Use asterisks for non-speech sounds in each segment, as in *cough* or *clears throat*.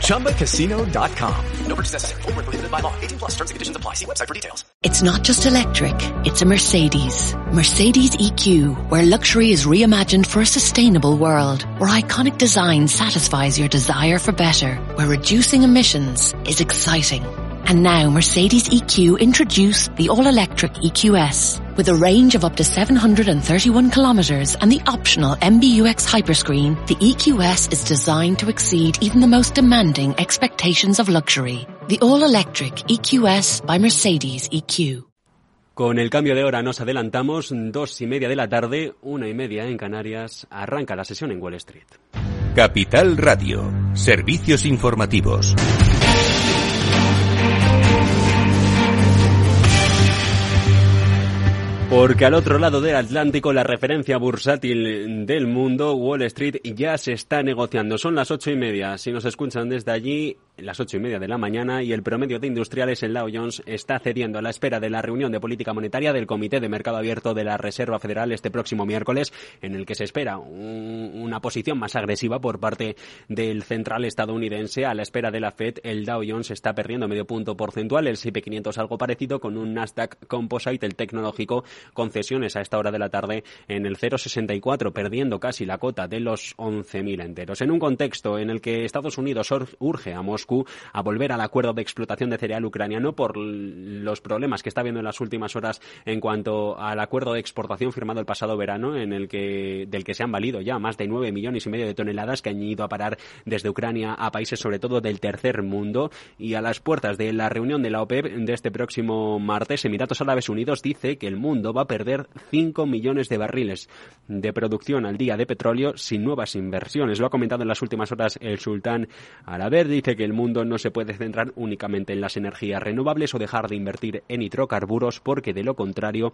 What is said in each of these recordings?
ChumbaCasino.com. No purchase necessary. Full prohibited by law. 18 plus terms and conditions apply. See website for details. It's not just electric. It's a Mercedes. Mercedes EQ, where luxury is reimagined for a sustainable world. Where iconic design satisfies your desire for better. Where reducing emissions is exciting. And now Mercedes EQ introduce the all-electric EQS with a range of up to 731 kilometers and the optional MBUX hyperscreen. The EQS is designed to exceed even the most demanding expectations of luxury. The all-electric EQS by Mercedes EQ. Con el cambio de hora nos adelantamos, dos y media de la tarde, una y media en Canarias, arranca la sesión en Wall Street. Capital Radio, servicios informativos. Porque al otro lado del Atlántico, la referencia bursátil del mundo, Wall Street, ya se está negociando. Son las ocho y media. Si nos escuchan desde allí, las ocho y media de la mañana, y el promedio de industriales en Dow Jones está cediendo a la espera de la reunión de política monetaria del Comité de Mercado Abierto de la Reserva Federal este próximo miércoles, en el que se espera una posición más agresiva por parte del central estadounidense. A la espera de la Fed, el Dow Jones está perdiendo medio punto porcentual, el S&P 500 algo parecido, con un Nasdaq Composite, el tecnológico, concesiones a esta hora de la tarde en el 0,64, perdiendo casi la cota de los 11.000 enteros. En un contexto en el que Estados Unidos urge a Moscú a volver al acuerdo de explotación de cereal ucraniano por los problemas que está habiendo en las últimas horas en cuanto al acuerdo de exportación firmado el pasado verano, en el que, del que se han valido ya más de 9 millones y medio de toneladas que han ido a parar desde Ucrania a países sobre todo del tercer mundo y a las puertas de la reunión de la OPEP de este próximo martes, Emiratos Árabes Unidos dice que el mundo va a perder 5 millones de barriles de producción al día de petróleo sin nuevas inversiones. Lo ha comentado en las últimas horas el sultán Alaber. Dice que el mundo no se puede centrar únicamente en las energías renovables o dejar de invertir en hidrocarburos porque de lo contrario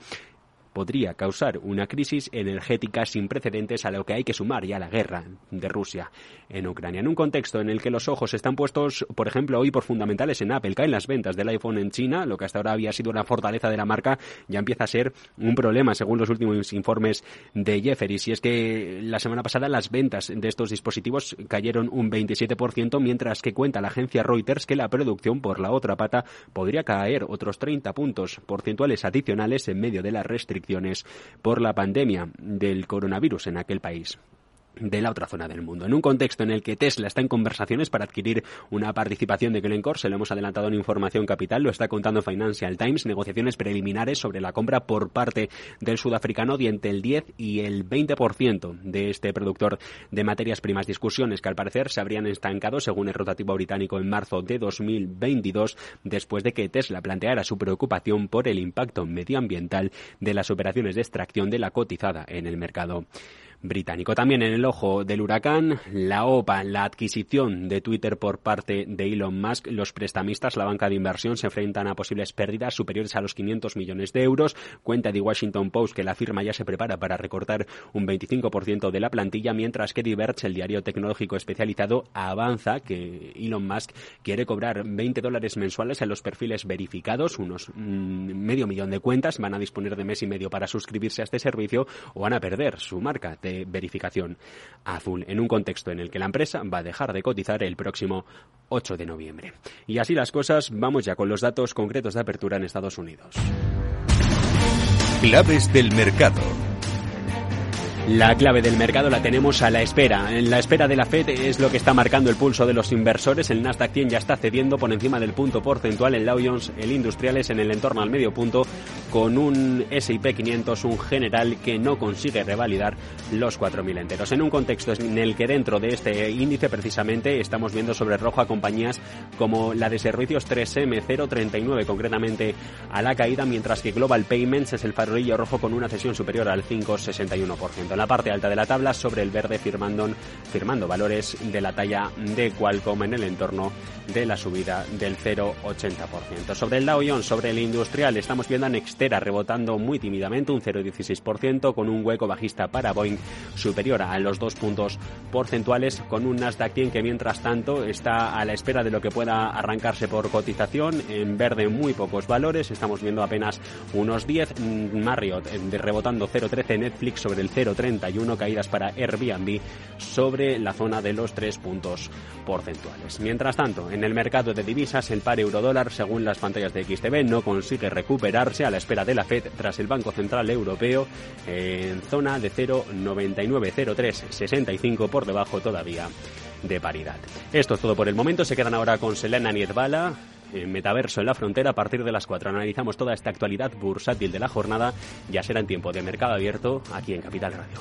podría causar una crisis energética sin precedentes a lo que hay que sumar ya la guerra de Rusia en Ucrania. En un contexto en el que los ojos están puestos, por ejemplo, hoy por fundamentales en Apple, caen las ventas del iPhone en China, lo que hasta ahora había sido una fortaleza de la marca, ya empieza a ser un problema, según los últimos informes de Jefferies. Y es que la semana pasada las ventas de estos dispositivos cayeron un 27%, mientras que cuenta la agencia Reuters que la producción por la otra pata podría caer otros 30 puntos porcentuales adicionales en medio de la por la pandemia del coronavirus en aquel país de la otra zona del mundo. En un contexto en el que Tesla está en conversaciones para adquirir una participación de Glencore, se lo hemos adelantado en información capital, lo está contando Financial Times, negociaciones preliminares sobre la compra por parte del sudafricano de entre el 10 y el 20% de este productor de materias primas. Discusiones que al parecer se habrían estancado según el rotativo británico en marzo de 2022 después de que Tesla planteara su preocupación por el impacto medioambiental de las operaciones de extracción de la cotizada en el mercado británico. También en el ojo del huracán, la OPA, la adquisición de Twitter por parte de Elon Musk. Los prestamistas, la banca de inversión, se enfrentan a posibles pérdidas superiores a los 500 millones de euros. Cuenta The Washington Post que la firma ya se prepara para recortar un 25% de la plantilla, mientras que Diverge, el diario tecnológico especializado, avanza que Elon Musk quiere cobrar 20 dólares mensuales en los perfiles verificados, unos mm, medio millón de cuentas, van a disponer de mes y medio para suscribirse a este servicio o van a perder su marca de verificación azul, en un contexto en el que la empresa va a dejar de cotizar el próximo 8 de noviembre. Y así las cosas, vamos ya con los datos concretos de apertura en Estados Unidos. Claves del mercado. La clave del mercado la tenemos a la espera. En la espera de la Fed es lo que está marcando el pulso de los inversores. El Nasdaq 100 ya está cediendo por encima del punto porcentual. El Dow Jones, el Industriales en el entorno al medio punto con un S&P 500, un general que no consigue revalidar los 4.000 enteros. En un contexto en el que dentro de este índice precisamente estamos viendo sobre rojo a compañías como la de servicios 3M 039 concretamente a la caída, mientras que Global Payments es el farolillo rojo con una cesión superior al 5,61% en la parte alta de la tabla sobre el verde firmando, firmando valores de la talla de Qualcomm en el entorno de la subida del 0,80%. Sobre el Dow Jones, sobre el industrial, estamos viendo a Rebotando muy tímidamente un 0,16% con un hueco bajista para Boeing superior a los dos puntos porcentuales con un Nasdaq 100 que mientras tanto está a la espera de lo que pueda arrancarse por cotización. En verde muy pocos valores. Estamos viendo apenas unos 10 Marriott de rebotando 0,13 Netflix sobre el 0,30 31 caídas para Airbnb sobre la zona de los 3 puntos porcentuales. Mientras tanto, en el mercado de divisas, el par euro-dólar, según las pantallas de XTV, no consigue recuperarse a la espera de la Fed tras el Banco Central Europeo en zona de 0,990365 por debajo todavía de paridad. Esto es todo por el momento. Se quedan ahora con Selena Nietbala, en Metaverso en la Frontera a partir de las 4. Analizamos toda esta actualidad bursátil de la jornada. Ya será en tiempo de mercado abierto aquí en Capital Radio.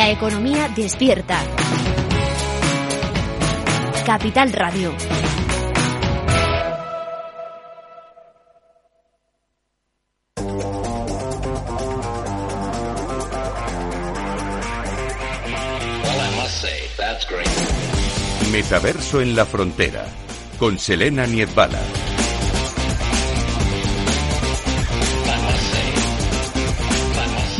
La economía despierta. Capital Radio. Metaverso en la frontera, con Selena Niedbala.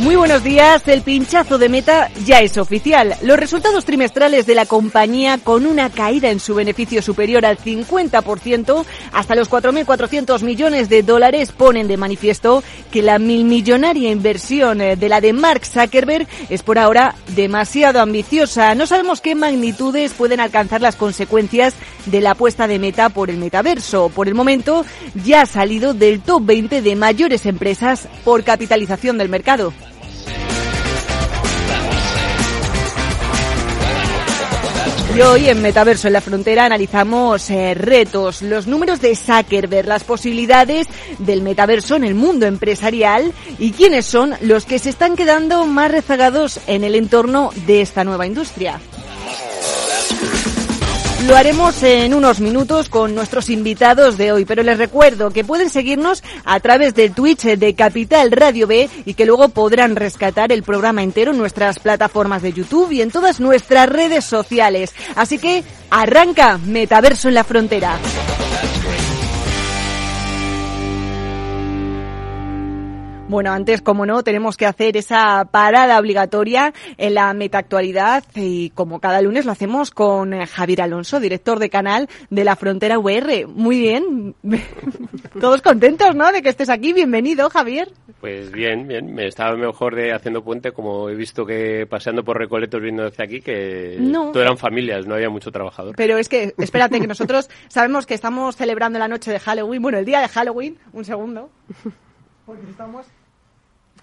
Muy buenos días. El pinchazo de Meta ya es oficial. Los resultados trimestrales de la compañía con una caída en su beneficio superior al 50% hasta los 4.400 millones de dólares ponen de manifiesto que la milmillonaria inversión eh, de la de Mark Zuckerberg es por ahora demasiado ambiciosa. No sabemos qué magnitudes pueden alcanzar las consecuencias de la apuesta de Meta por el metaverso. Por el momento ya ha salido del top 20 de mayores empresas por capitalización del mercado. Y hoy en Metaverso en la Frontera analizamos eh, retos, los números de Zuckerberg, las posibilidades del metaverso en el mundo empresarial y quiénes son los que se están quedando más rezagados en el entorno de esta nueva industria. Lo haremos en unos minutos con nuestros invitados de hoy, pero les recuerdo que pueden seguirnos a través del Twitch de Capital Radio B y que luego podrán rescatar el programa entero en nuestras plataformas de YouTube y en todas nuestras redes sociales. Así que arranca Metaverso en la Frontera. Bueno, antes, como no, tenemos que hacer esa parada obligatoria en la metaactualidad y como cada lunes lo hacemos con eh, Javier Alonso, director de canal de la Frontera UR. Muy bien, *laughs* todos contentos, ¿no? De que estés aquí. Bienvenido, Javier. Pues bien, bien. Me estaba mejor de haciendo puente, como he visto que paseando por Recoletos viendo desde aquí, que No. todo eran familias, no había mucho trabajador. Pero es que, *laughs* espérate, que nosotros sabemos que estamos celebrando la noche de Halloween, bueno, el día de Halloween, un segundo, porque estamos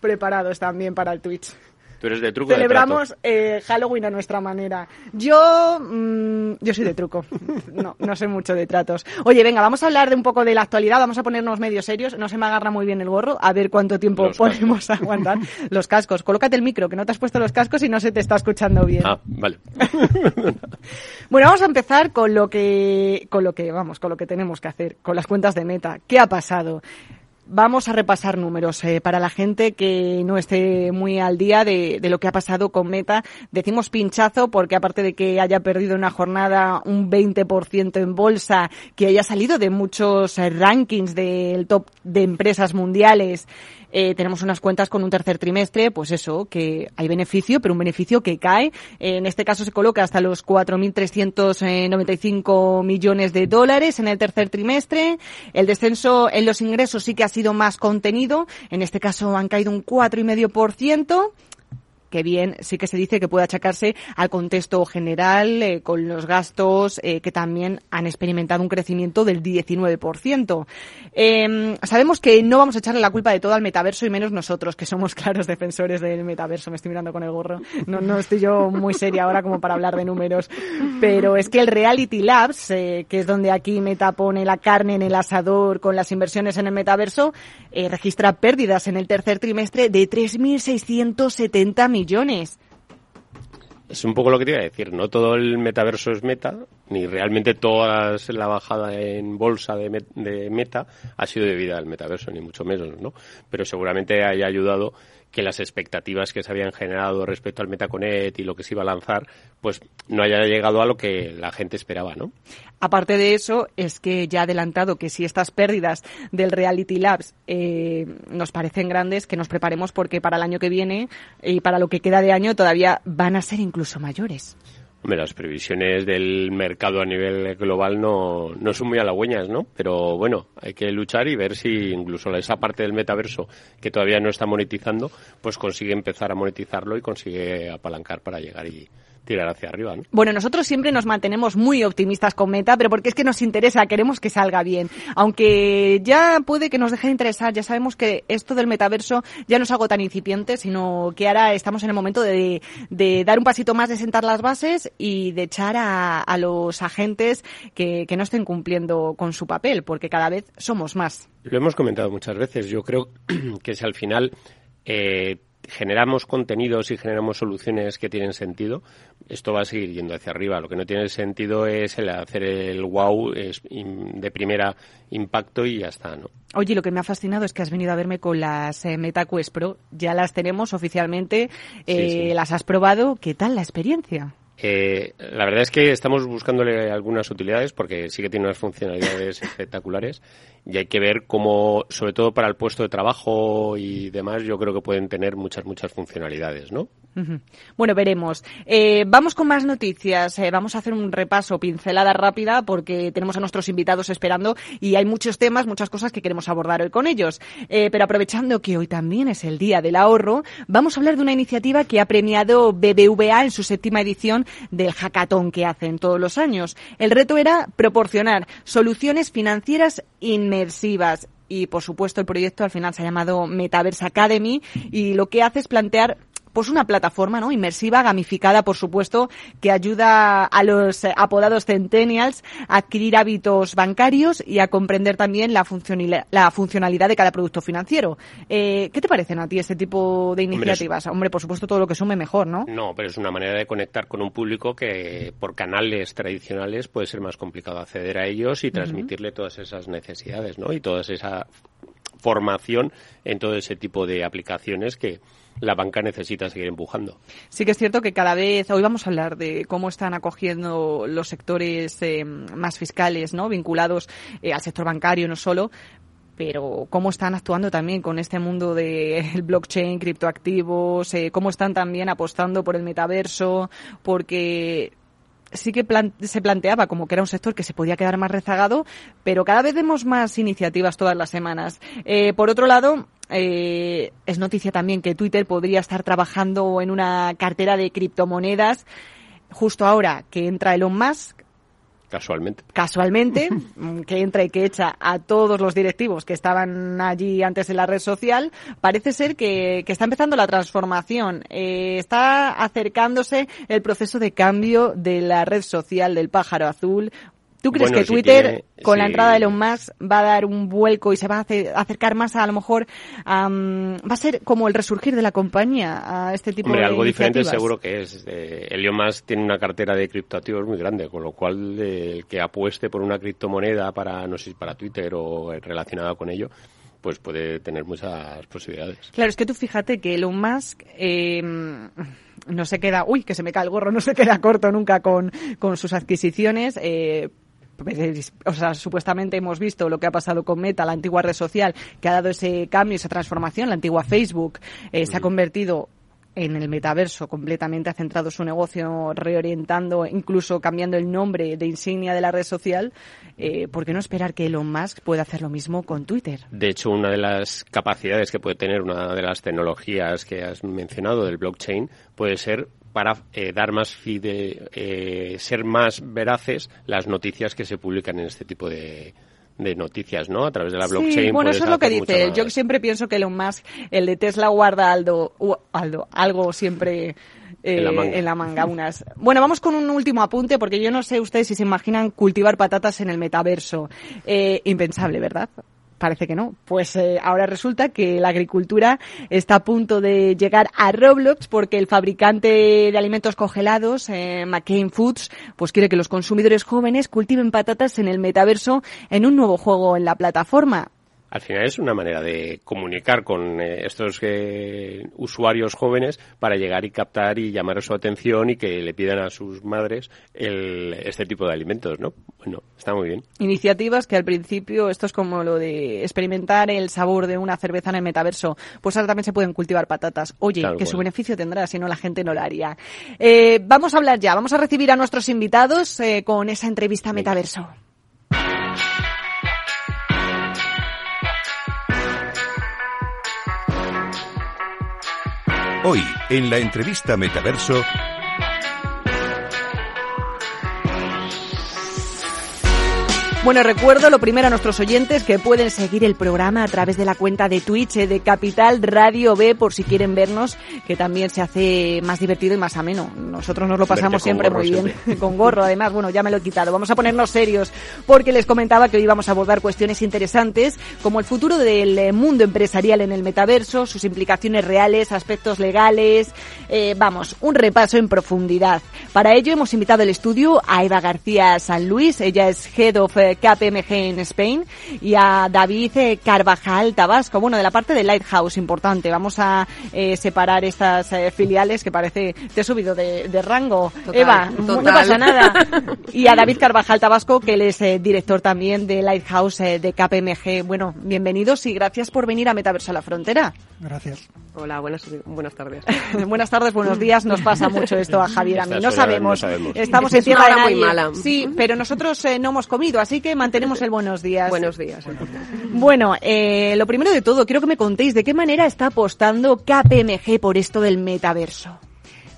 preparados también para el Twitch. Tú eres de truco. Celebramos eh, Halloween a nuestra manera. Yo, mm, yo soy de truco. *laughs* No, no sé mucho de tratos. Oye, venga, vamos a hablar de un poco de la actualidad. Vamos a ponernos medio serios. No se me agarra muy bien el gorro. A ver cuánto tiempo Los podemos *laughs* aguantar. Los cascos. Colócate el micro, que no te has puesto los cascos y no se te está escuchando bien. Ah, vale. *laughs* Bueno, vamos a empezar con lo que, con lo que, vamos, con lo que tenemos que hacer, con las cuentas de meta. ¿Qué ha pasado? Vamos a repasar números eh, para la gente que no esté muy al día de, de, lo que ha pasado con Meta. Decimos pinchazo porque aparte de que haya perdido una jornada un 20% en bolsa, que haya salido de muchos eh, rankings del top de empresas mundiales, eh, tenemos unas cuentas con un tercer trimestre, pues eso, que hay beneficio, pero un beneficio que cae. en este caso se coloca hasta los 4.395 millones de dólares en el tercer trimestre. El descenso en los ingresos sí que ha sido más contenido. En este caso han caído un 4,5% que bien sí que se dice que puede achacarse al contexto general eh, con los gastos eh, que también han experimentado un crecimiento del 19%. Eh, sabemos que no vamos a echarle la culpa de todo al metaverso y menos nosotros, que somos claros defensores del metaverso. Me estoy mirando con el gorro. No, no estoy yo muy seria ahora como para hablar de números. Pero es que el Reality Labs, eh, que es donde aquí Meta pone la carne en el asador con las inversiones en el metaverso, registra pérdidas en el tercer trimestre de 3.670 millones millones. Es un poco lo que te iba a decir, no todo el metaverso es meta, ni realmente toda la bajada en bolsa de, met de meta ha sido debida al metaverso, ni mucho menos, ¿no? Pero seguramente haya ayudado que las expectativas que se habían generado respecto al MetaConnect y lo que se iba a lanzar, pues no haya llegado a lo que la gente esperaba, ¿no? Aparte de eso, es que ya ha adelantado que si estas pérdidas del Reality Labs eh, nos parecen grandes, que nos preparemos porque para el año que viene y para lo que queda de año todavía van a ser incluso mayores. Hombre, las previsiones del mercado a nivel global no, no son muy halagüeñas, ¿no? Pero bueno, hay que luchar y ver si incluso esa parte del metaverso que todavía no está monetizando, pues consigue empezar a monetizarlo y consigue apalancar para llegar y, tirar hacia arriba. ¿no? Bueno, nosotros siempre nos mantenemos muy optimistas con Meta, pero porque es que nos interesa, queremos que salga bien. Aunque ya puede que nos deje de interesar, ya sabemos que esto del metaverso ya no es algo tan incipiente, sino que ahora estamos en el momento de, de dar un pasito más, de sentar las bases y de echar a, a los agentes que, que no estén cumpliendo con su papel, porque cada vez somos más. Lo hemos comentado muchas veces. Yo creo *clears throat* que si al final eh, generamos contenidos y generamos soluciones que tienen sentido, esto va a seguir yendo hacia arriba. Lo que no tiene sentido es el hacer el wow es de primera impacto y ya está, ¿no? Oye, lo que me ha fascinado es que has venido a verme con las eh, MetaQuest Pro. Ya las tenemos oficialmente, eh, sí, sí. las has probado. ¿Qué tal la experiencia? Eh, la verdad es que estamos buscándole algunas utilidades porque sí que tiene unas funcionalidades *laughs* espectaculares y hay que ver cómo, sobre todo para el puesto de trabajo y demás, yo creo que pueden tener muchas, muchas funcionalidades, ¿no? Bueno, veremos. Eh, vamos con más noticias. Eh, vamos a hacer un repaso, pincelada rápida, porque tenemos a nuestros invitados esperando y hay muchos temas, muchas cosas que queremos abordar hoy con ellos. Eh, pero aprovechando que hoy también es el Día del Ahorro, vamos a hablar de una iniciativa que ha premiado BBVA en su séptima edición del hackathon que hacen todos los años. El reto era proporcionar soluciones financieras inmersivas y por supuesto el proyecto al final se ha llamado Metaverse Academy y lo que hace es plantear pues una plataforma ¿no? inmersiva, gamificada, por supuesto, que ayuda a los apodados centennials a adquirir hábitos bancarios y a comprender también la, funcionalidad, la funcionalidad de cada producto financiero. Eh, ¿Qué te parecen a ti este tipo de iniciativas? Hombre, es... Hombre, por supuesto, todo lo que sume mejor, ¿no? No, pero es una manera de conectar con un público que por canales tradicionales puede ser más complicado acceder a ellos y transmitirle uh -huh. todas esas necesidades, ¿no? Y toda esa formación en todo ese tipo de aplicaciones que la banca necesita seguir empujando. Sí que es cierto que cada vez, hoy vamos a hablar de cómo están acogiendo los sectores eh, más fiscales, ¿no? Vinculados eh, al sector bancario, no solo, pero cómo están actuando también con este mundo del de *laughs* blockchain, criptoactivos, eh, cómo están también apostando por el metaverso, porque sí que se planteaba como que era un sector que se podía quedar más rezagado, pero cada vez vemos más iniciativas todas las semanas. Eh, por otro lado, eh, es noticia también que Twitter podría estar trabajando en una cartera de criptomonedas justo ahora que entra Elon Musk Casualmente. Casualmente, *laughs* mm, que entra y que echa a todos los directivos que estaban allí antes en la red social, parece ser que, que está empezando la transformación. Eh, está acercándose el proceso de cambio de la red social del pájaro azul, ¿Tú crees Bueno, que si Twitter, tiene- con la entrada de Elon Musk, va a dar un vuelco y se va a acercar más a, a lo mejor, am, va a ser como el resurgir de la compañía a este tipo Hombre, de algo diferente seguro que es. Eh, Elon Musk tiene una cartera de criptoactivos muy grande, con lo cual eh, el que apueste por una criptomoneda para, no sé para Twitter o relacionada con ello, pues puede tener muchas posibilidades. Claro, es que tú fíjate que Elon Musk eh, no se queda, uy, que se me cae el gorro, no se queda corto nunca con, con sus adquisiciones. Eh, o sea, supuestamente hemos visto lo que ha pasado con Meta, la antigua red social, que ha dado ese cambio, esa transformación. La antigua Facebook eh, se ha convertido en el metaverso completamente, ha centrado su negocio reorientando, incluso cambiando el nombre de insignia de la red social. Eh, ¿Por qué no esperar que Elon Musk pueda hacer lo mismo con Twitter? De hecho, una de las capacidades que puede tener una de las tecnologías que has mencionado del blockchain puede ser para eh, dar más fide, eh, ser más veraces las noticias que se publican en este tipo de, de noticias, ¿no? A través de la blockchain. Sí, bueno, eso es lo que dice. Yo siempre pienso que Elon Musk, el de Tesla, guarda algo, u- algo, algo siempre eh, En la manga. en la manga, unas. Bueno, vamos con un último apunte, porque yo no sé ustedes si se imaginan cultivar patatas en el metaverso. Eh, impensable, ¿verdad? Parece que no. Pues eh, ahora resulta que la agricultura está a punto de llegar a Roblox porque el fabricante de alimentos congelados, eh, McCain Foods, pues quiere que los consumidores jóvenes cultiven patatas en el metaverso en un nuevo juego en la plataforma. Al final es una manera de comunicar con eh, estos eh, usuarios jóvenes para llegar y captar y llamar su atención y que le pidan a sus madres el, este tipo de alimentos, ¿no? Bueno, está muy bien. Iniciativas que al principio, esto es como lo de experimentar el sabor de una cerveza en el metaverso, pues ahora también se pueden cultivar patatas. Oye, Tal que su beneficio tendrá, si no la gente no lo haría. Eh, vamos a hablar ya, vamos a recibir a nuestros invitados eh, con esa entrevista metaverso. Hoy, en la entrevista Metaverso, Bueno, recuerdo lo primero a nuestros oyentes que pueden seguir el programa a través de la cuenta de Twitch eh, de Capital Radio B por si quieren vernos, que también se hace más divertido y más ameno. Nosotros nos lo pasamos siempre gorro muy bien, siempre. *laughs* con gorro además, bueno, ya me lo he quitado. Vamos a ponernos serios porque les comentaba que hoy vamos a abordar cuestiones interesantes como el futuro del eh, mundo empresarial en el metaverso, sus implicaciones reales, aspectos legales, eh, vamos, un repaso en profundidad. Para ello hemos invitado al estudio a Eva García San Luis, ella es Head of KPMG en Spain, y a David eh, Carvajal Tabasco, bueno, de la parte de Lighthouse, importante. Vamos a eh, separar estas eh, filiales que parece, te he subido de, de rango. Total, Eva, no pasa nada. *laughs* Y a David Carvajal Tabasco, que él es eh, director también de Lighthouse eh, de KPMG. Bueno, bienvenidos y gracias por venir a Metaverso a la Frontera. Gracias. Hola, buenas, buenas tardes. *laughs* Buenas tardes, buenos días. Nos pasa mucho esto a Javier, a mí. No sabemos. no sabemos. Estamos Es en tierra de muy mala. Sí, pero nosotros eh, no hemos comido, así que mantenemos el buenos días. Buenos días. Bueno, eh, lo primero de todo, quiero que me contéis de qué manera está apostando KPMG por esto del metaverso.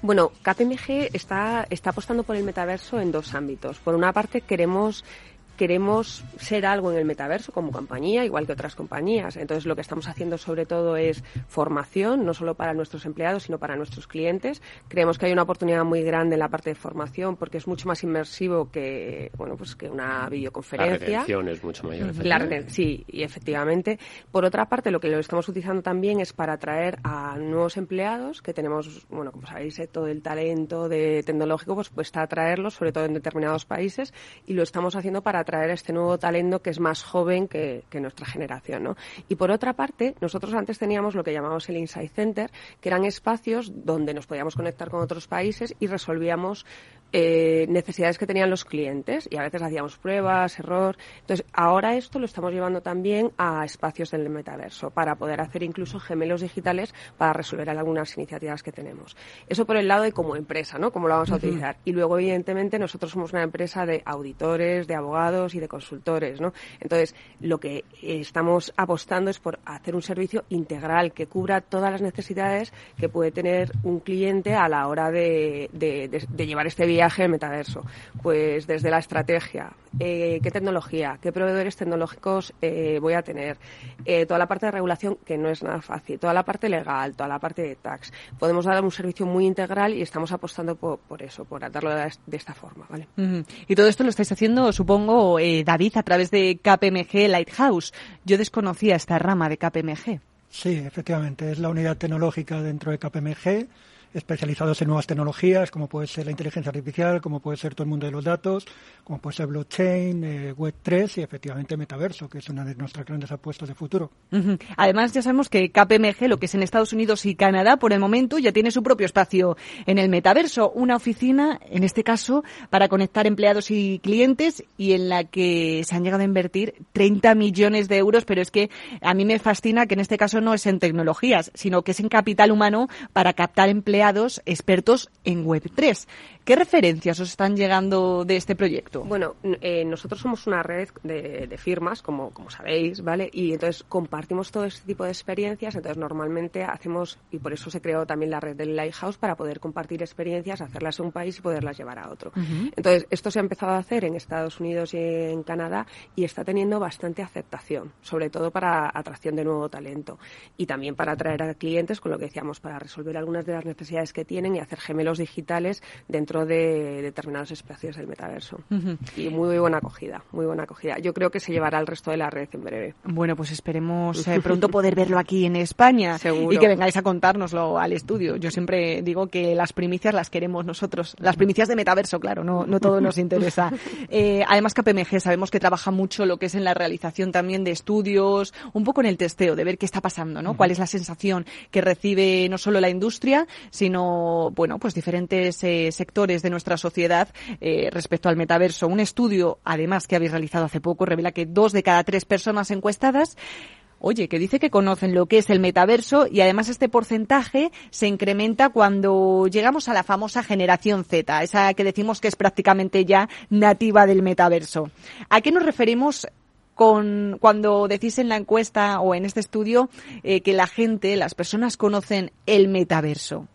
Bueno, KPMG está, está apostando por el metaverso en dos ámbitos. Por una parte, queremos queremos ser algo en el metaverso como compañía, igual que otras compañías. Entonces, lo que estamos haciendo sobre todo es formación, no solo para nuestros empleados, sino para nuestros clientes. Creemos que hay una oportunidad muy grande en la parte de formación porque es mucho más inmersivo que, bueno, pues que una La videoconferencia. retención es mucho mayor. La sí, y efectivamente. Por otra parte, lo que lo estamos utilizando también es para atraer a nuevos empleados, que tenemos, bueno, como sabéis, eh, todo el talento de tecnológico, pues cuesta atraerlos, sobre todo en determinados países, y lo estamos haciendo para atraer a este nuevo talento que es más joven que, que nuestra generación, ¿no? Y por otra parte, nosotros antes teníamos lo que llamamos el Insight Center, que eran espacios donde nos podíamos conectar con otros países y resolvíamos eh, necesidades que tenían los clientes y a veces hacíamos pruebas, error. Entonces, ahora esto lo estamos llevando también a espacios del metaverso para poder hacer incluso gemelos digitales para resolver algunas iniciativas que tenemos. Eso por el lado de como empresa, ¿no? Cómo lo vamos a utilizar. Y luego, evidentemente, nosotros somos una empresa de auditores, de abogados y de consultores, ¿no? Entonces, lo que estamos apostando es por hacer un servicio integral que cubra todas las necesidades que puede tener un cliente a la hora de, de- de- de llevar este viaje viaje al metaverso? Pues desde la estrategia, eh, qué tecnología, qué proveedores tecnológicos eh, voy a tener, eh, toda la parte de regulación que no es nada fácil, toda la parte legal, toda la parte de tax. Podemos dar un servicio muy integral y estamos apostando por, eso, por darlo de esta forma. ¿vale? Y todo esto lo estáis haciendo, supongo, David, a través de KPMG Lighthouse. Yo desconocía esta rama de KPMG. Sí, efectivamente, es la unidad tecnológica dentro de KPMG especializados en nuevas tecnologías, como puede ser la inteligencia artificial, como puede ser todo el mundo de los datos, como puede ser blockchain, eh, Web3 y efectivamente metaverso, que es una de nuestras grandes apuestas de futuro. Además, ya sabemos que KPMG, lo que es en Estados Unidos y Canadá, por el momento ya tiene su propio espacio en el metaverso, una oficina, en este caso, para conectar empleados y clientes y en la que se han llegado a invertir 30 millones de euros, pero es que a mí me fascina que en este caso no es en tecnologías, sino que es en capital humano para captar empleados expertos en Web3. ¿Qué referencias os están llegando de este proyecto? Bueno, eh, nosotros somos una red de, firmas, como, como sabéis, ¿vale? Y entonces compartimos todo este tipo de experiencias. Entonces, normalmente hacemos, y por eso se creó también la red del Lighthouse, para poder compartir experiencias, hacerlas en un país y poderlas llevar a otro. Entonces, esto se ha empezado a hacer en Estados Unidos y en Canadá y está teniendo bastante aceptación, sobre todo para atracción de nuevo talento y también para atraer a clientes, con lo que decíamos, para resolver algunas de las necesidades que tienen y hacer gemelos digitales dentro de determinados espacios del metaverso. Y muy buena acogida, muy buena acogida. Yo creo que se llevará al resto de la red en breve. Bueno, pues esperemos eh, *laughs* pronto poder verlo aquí en España y que vengáis a contárnoslo al estudio. Yo siempre digo que las primicias las queremos nosotros, las primicias de metaverso, claro, no, no todo nos interesa. *laughs* Eh, además, KPMG sabemos que trabaja mucho lo que es en la realización también de estudios, un poco en el testeo, de ver qué está pasando, ¿no? Cuál es la sensación que recibe no solo la industria, sino, bueno, pues diferentes eh, sectores de nuestra sociedad eh, respecto al metaverso. Un estudio, además, que habéis realizado hace poco, revela que dos de cada tres personas encuestadas oye, que dice que conocen lo que es el metaverso y además este porcentaje se incrementa cuando llegamos a la famosa generación Z, esa que decimos que es prácticamente ya nativa del metaverso. ¿A qué nos referimos con, cuando decís en la encuesta o en este estudio eh, que la gente, las personas conocen el metaverso?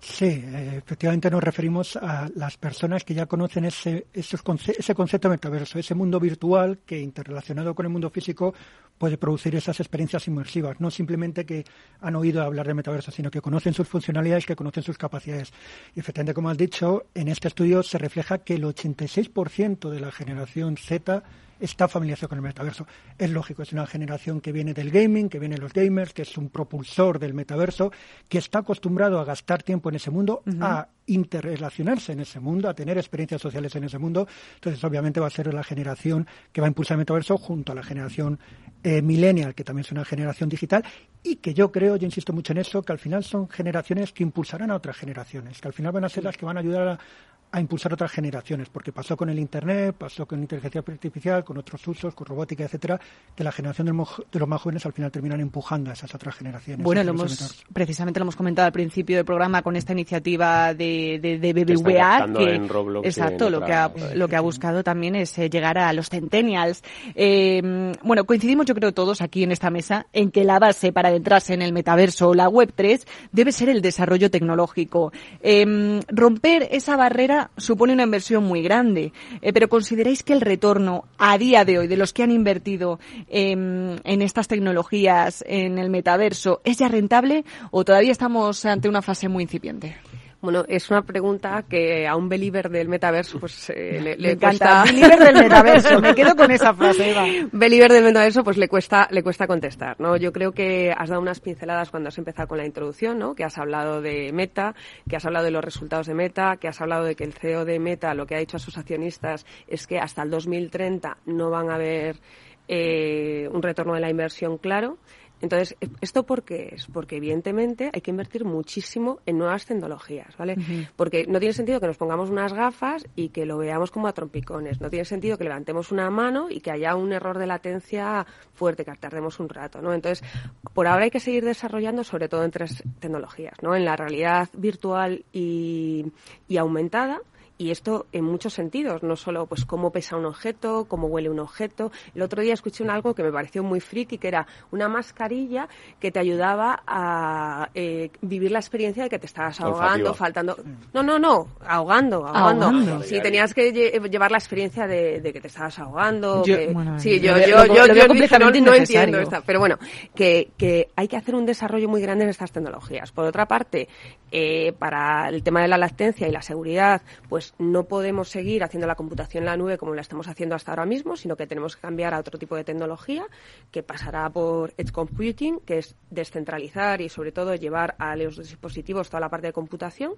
Sí, eh, efectivamente nos referimos a las personas que ya conocen ese, ese concepto metaverso, ese mundo virtual que interrelacionado con el mundo físico puede producir esas experiencias inmersivas, no simplemente que han oído hablar de metaverso, sino que conocen sus funcionalidades, que conocen sus capacidades. Y efectivamente, como has dicho, en este estudio se refleja que el 86% de la generación Z está familiarizado con el metaverso. Es lógico, es una generación que viene del gaming, que viene de los gamers, que es un propulsor del metaverso, que está acostumbrado a gastar tiempo en ese mundo, a interrelacionarse en ese mundo, a tener experiencias sociales en ese mundo. Entonces, obviamente, va a ser la generación que va a impulsar el metaverso junto a la generación eh, millennial, que también es una generación digital, y que yo creo, yo insisto mucho en eso, que al final son generaciones que impulsarán a otras generaciones, que al final van a ser las que van a ayudar a, a impulsar otras generaciones, porque pasó con el Internet, pasó con la inteligencia artificial, con otros usos, con robótica, etcétera, que la generación de, los más jóvenes al final terminan empujando a esas otras generaciones. Bueno, lo hemos, precisamente lo hemos comentado al principio del programa con esta iniciativa de, de, BBVA, que, exacto, lo que, ha, lo que ha buscado también es eh, llegar a los centennials. Eh, bueno, coincidimos yo creo todos aquí en esta mesa en que la base para adentrarse en el metaverso o la Web 3 debe ser el desarrollo tecnológico. Eh, romper esa barrera supone una inversión muy grande, eh, pero ¿consideráis que el retorno a día de hoy de los que han invertido en estas tecnologías, en el metaverso, es ya rentable o todavía estamos ante una fase muy incipiente? Bueno, es una pregunta que a un believer del metaverso pues eh, *laughs* le, le cuesta... Believer del metaverso, me quedo con esa frase, Eva. *laughs* Believer del metaverso pues le cuesta, le cuesta contestar, ¿no? Yo creo que has dado unas pinceladas cuando has empezado con la introducción, ¿no? Que has hablado de Meta, que has hablado de los resultados de Meta, que has hablado de que el CEO de Meta lo que ha dicho a sus accionistas es que hasta el 2030 no van a haber eh, un retorno de la inversión claro. Entonces, ¿esto por qué es? Porque evidentemente hay que invertir muchísimo en nuevas tecnologías, ¿vale? Porque no tiene sentido que nos pongamos unas gafas y que lo veamos como a trompicones. No tiene sentido que levantemos una mano y que haya un error de latencia fuerte, que tardemos un rato, ¿no? Entonces, por ahora hay que seguir desarrollando sobre todo en tres tecnologías, ¿no? En la realidad virtual y, y aumentada, y esto en muchos sentidos, no solo pues cómo pesa un objeto, cómo huele un objeto. El otro día escuché un algo que me pareció muy friki, que era una mascarilla que te ayudaba a eh, vivir la experiencia de que te estabas ahogando, faltando... No, no, no, ahogando, ahogando. Sí, tenías que llevar la experiencia de, que te estabas ahogando. sí, yo, yo, yo, yo, no, entiendo esta, pero bueno, que, que hay que hacer un desarrollo muy grande en estas tecnologías. Por otra parte, eh, para el tema de la lactencia y la seguridad, pues no podemos seguir haciendo la computación en la nube como la estamos haciendo hasta ahora mismo, sino que tenemos que cambiar a otro tipo de tecnología que pasará por Edge Computing, que es descentralizar y sobre todo llevar a los dispositivos toda la parte de computación.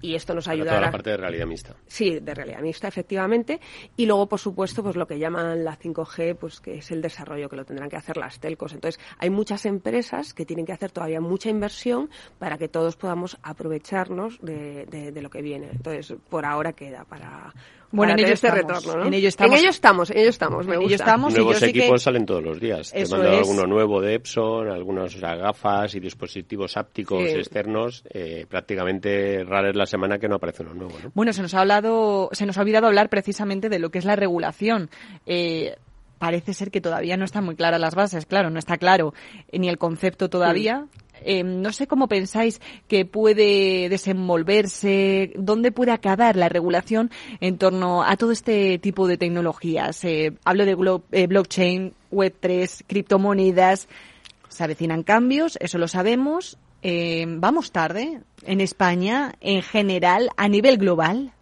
Y esto nos ayudará. Toda la parte de realidad mixta. Sí, de realidad mixta, efectivamente. Y luego, por supuesto, pues lo que llaman la 5G, pues que es el desarrollo que lo tendrán que hacer las telcos. Entonces, hay muchas empresas que tienen que hacer todavía mucha inversión para que todos podamos aprovecharnos de, de, lo que viene. Entonces, por ahora queda para, bueno, en ello, este estamos, retorno, En ello estamos. En ello estamos, en ello estamos, me gusta. estamos Nuevos equipos salen todos los días. Te mandan alguno nuevo de Epson, algunas gafas y dispositivos ápticos externos. Eh, prácticamente rara es la semana que no aparece uno nuevo. ¿no? Bueno, se nos ha hablado, se nos ha olvidado hablar precisamente de lo que es la regulación. Eh, parece ser que todavía no están muy claras las bases, claro, no está claro ni el concepto todavía. Em, no sé cómo pensáis que puede desenvolverse, dónde puede acabar la regulación en torno a todo este tipo de tecnologías. Eh, hablo de eh, blockchain, Web3, criptomonedas. Se avecinan cambios, eso lo sabemos. Em, vamos tarde en España, en general, a nivel global.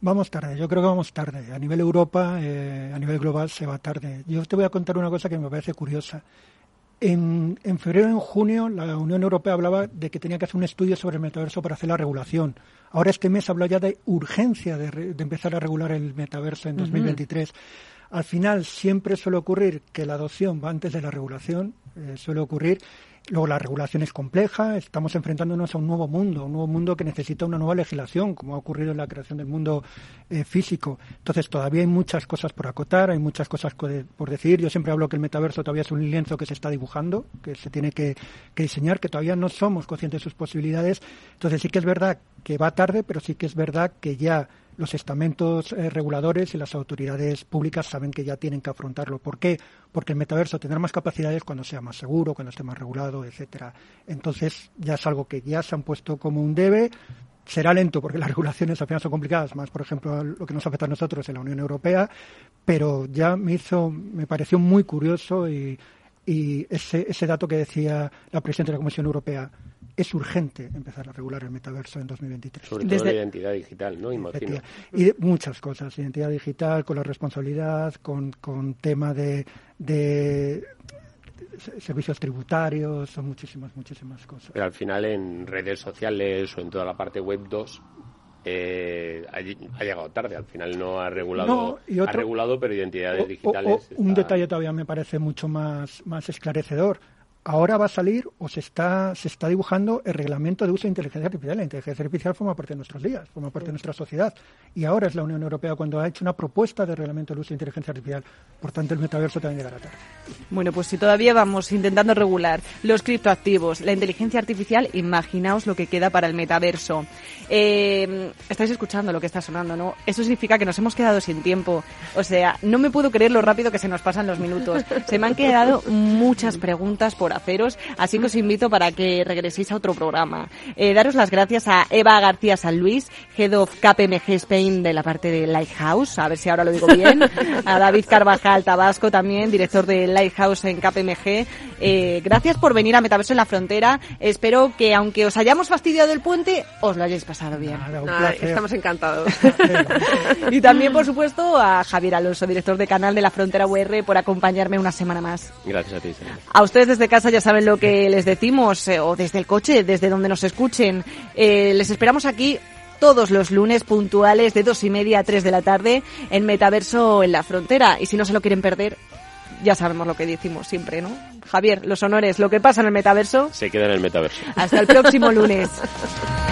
Vamos tarde, yo creo que vamos tarde. A nivel Europa, eh, a nivel global se va tarde. Yo te voy a contar una cosa que me parece curiosa. En, en febrero en junio la Unión Europea hablaba de que tenía que hacer un estudio sobre el metaverso para hacer la regulación. Ahora este mes habla ya de urgencia de, empezar a regular el metaverso en 2023. Al final siempre suele ocurrir que la adopción va antes de la regulación, eh, suele ocurrir Luego la regulación es compleja, estamos enfrentándonos a un nuevo mundo, un nuevo mundo que necesita una nueva legislación, como ha ocurrido en la creación del mundo eh, físico. Entonces todavía hay muchas cosas por acotar, hay muchas cosas por decir. Yo siempre hablo que el metaverso todavía es un lienzo que se está dibujando, que se tiene que, que diseñar, que todavía no somos conscientes de sus posibilidades. Entonces sí que es verdad que va tarde, pero sí que es verdad que ya los estamentos eh, reguladores y las autoridades públicas saben que ya tienen que afrontarlo. ¿Por qué? Porque el metaverso tendrá más capacidades cuando sea más seguro, cuando esté más regulado, etcétera. Entonces ya es algo que ya se han puesto como un debe. Será lento porque las *laughs* regulaciones al final son complicadas, más por ejemplo lo que nos afecta a nosotros en la Unión Europea, pero ya me hizo, me pareció muy curioso y, y ese, ese dato que decía la presidenta de la Comisión Europea, es urgente empezar a regular el metaverso en 2023. Sobre todo la identidad digital, ¿no? Imagino. Y de muchas cosas, identidad digital, con la responsabilidad, con, con tema de, de servicios tributarios, son muchísimas, muchísimas cosas. Pero al final en redes sociales o en toda la parte web 2 eh, ha, llegado tarde. Al final no ha regulado, ha regulado pero identidades digitales. Un detalle todavía me parece mucho más, más esclarecedor ahora va a salir o se está, se está dibujando el reglamento de uso de inteligencia artificial. La inteligencia artificial forma parte de nuestros días, forma parte de nuestra sociedad. Y ahora es la Unión Europea cuando ha hecho una propuesta de reglamento del uso de inteligencia artificial. Por tanto, el metaverso también llegará tarde. Bueno, pues si todavía vamos intentando regular los criptoactivos, la inteligencia artificial, imaginaos lo que queda para el metaverso. Eh, estáis escuchando lo que está sonando, ¿no? Eso significa que nos hemos quedado sin tiempo. O sea, no me puedo creer lo rápido que se nos pasan los minutos. Se me han quedado muchas preguntas por así que os invito para que regreséis a otro programa. Eh, daros las gracias a Eva García San Luis, Head of KPMG Spain de la parte de Lighthouse, a ver si ahora lo digo bien, a David Carvajal Tabasco también, director de Lighthouse en KPMG. Eh, gracias por venir a Metaverso en la Frontera. Espero que aunque os hayamos fastidiado el puente, os lo hayáis pasado bien. estamos encantados. *laughs* y también, por supuesto, a Javier Alonso, director de Canal de la Frontera UR, por acompañarme una semana más. Gracias a ti. A ustedes desde casa ya saben lo que les decimos, eh, o desde el coche, desde donde nos escuchen. Eh, les esperamos aquí todos los lunes puntuales de dos y media a tres de la tarde en Metaverso en la Frontera. Y si no se lo quieren perder, ya sabemos lo que decimos siempre, ¿no? Javier, los honores, lo que pasa en el Metaverso. Se queda en el Metaverso. Hasta el próximo lunes. *laughs*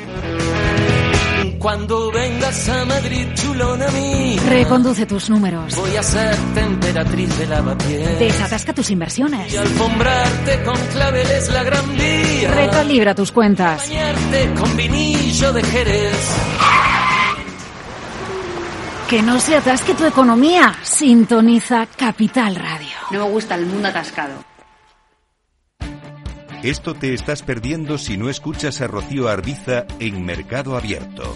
Cuando vengas a Madrid, chulona mí. Reconduce tus números. Voy a ser temperatriz de lavapiés. Desatasca tus inversiones. Y alfombrarte con claveles la gran vía. Recalibra tus cuentas. Bañarte con vinillo de Jerez. Que no se atasque tu economía. Sintoniza Capital Radio. No me gusta el mundo atascado. Esto te estás perdiendo si no escuchas a Rocío Arbiza en Mercado Abierto.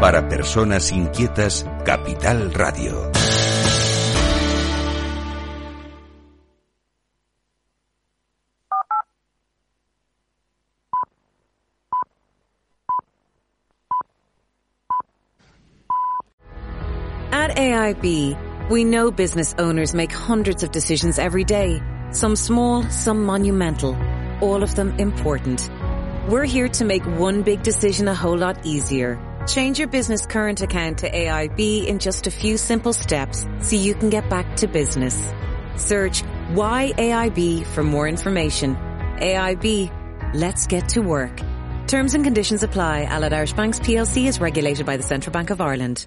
Para personas inquietas, Capital Radio. At AIB, we know business owners make hundreds of decisions every day. Some small, some monumental, all of them important. We're here to make one big decision a whole lot easier. Change your business current account to AIB in just a few simple steps so you can get back to business. Search Why AIB for more information. AIB, let's get to work. Terms and conditions apply. Allied Irish Banks PLC is regulated by the Central Bank of Ireland.